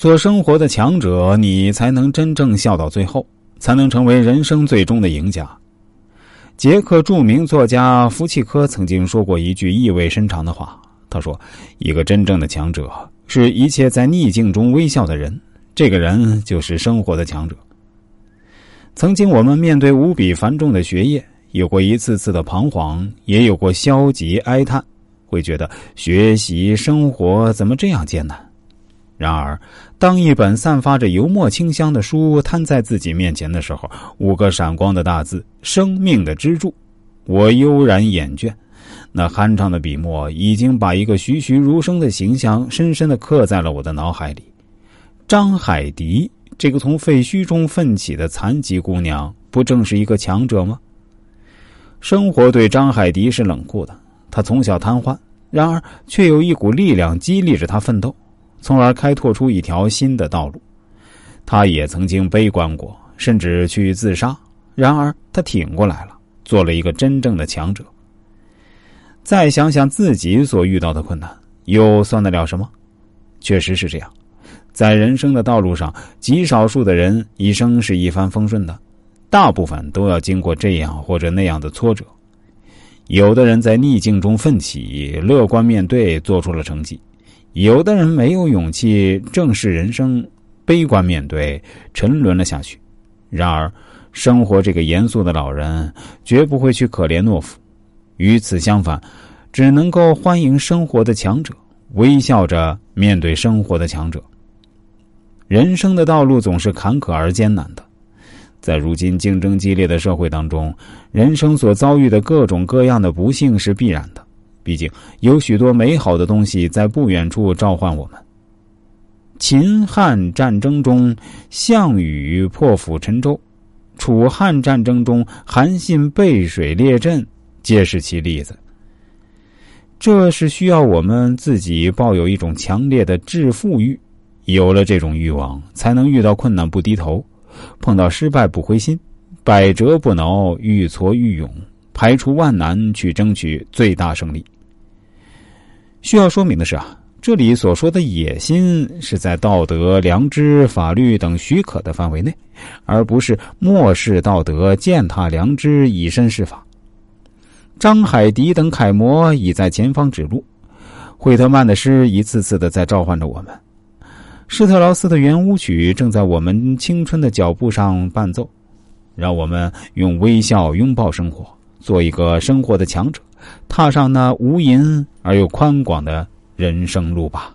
做生活的强者，你才能真正笑到最后，才能成为人生最终的赢家。捷克著名作家福契科曾经说过一句意味深长的话，他说：“一个真正的强者，是一切在逆境中微笑的人。这个人就是生活的强者。”曾经我们面对无比繁重的学业，有过一次次的彷徨，也有过消极哀叹，会觉得学习生活怎么这样艰难。然而，当一本散发着油墨清香的书摊在自己面前的时候，五个闪光的大字“生命的支柱”，我悠然眼倦。那酣畅的笔墨已经把一个栩栩如生的形象深深的刻在了我的脑海里。张海迪这个从废墟中奋起的残疾姑娘，不正是一个强者吗？生活对张海迪是冷酷的，她从小瘫痪，然而却有一股力量激励着她奋斗。从而开拓出一条新的道路。他也曾经悲观过，甚至去自杀。然而他挺过来了，做了一个真正的强者。再想想自己所遇到的困难，又算得了什么？确实是这样，在人生的道路上，极少数的人一生是一帆风顺的，大部分都要经过这样或者那样的挫折。有的人在逆境中奋起，乐观面对，做出了成绩。有的人没有勇气正视人生，悲观面对，沉沦了下去。然而，生活这个严肃的老人绝不会去可怜懦夫，与此相反，只能够欢迎生活的强者，微笑着面对生活的强者。人生的道路总是坎坷而艰难的，在如今竞争激烈的社会当中，人生所遭遇的各种各样的不幸是必然的。毕竟有许多美好的东西在不远处召唤我们。秦汉战争中，项羽破釜沉舟；楚汉战争中，韩信背水列阵，皆是其例子。这是需要我们自己抱有一种强烈的致富欲，有了这种欲望，才能遇到困难不低头，碰到失败不灰心，百折不挠，愈挫愈勇。排除万难去争取最大胜利。需要说明的是啊，这里所说的野心是在道德、良知、法律等许可的范围内，而不是漠视道德、践踏良知、以身试法。张海迪等楷模已在前方指路，惠特曼的诗一次次的在召唤着我们，施特劳斯的圆舞曲正在我们青春的脚步上伴奏，让我们用微笑拥抱生活。做一个生活的强者，踏上那无垠而又宽广的人生路吧。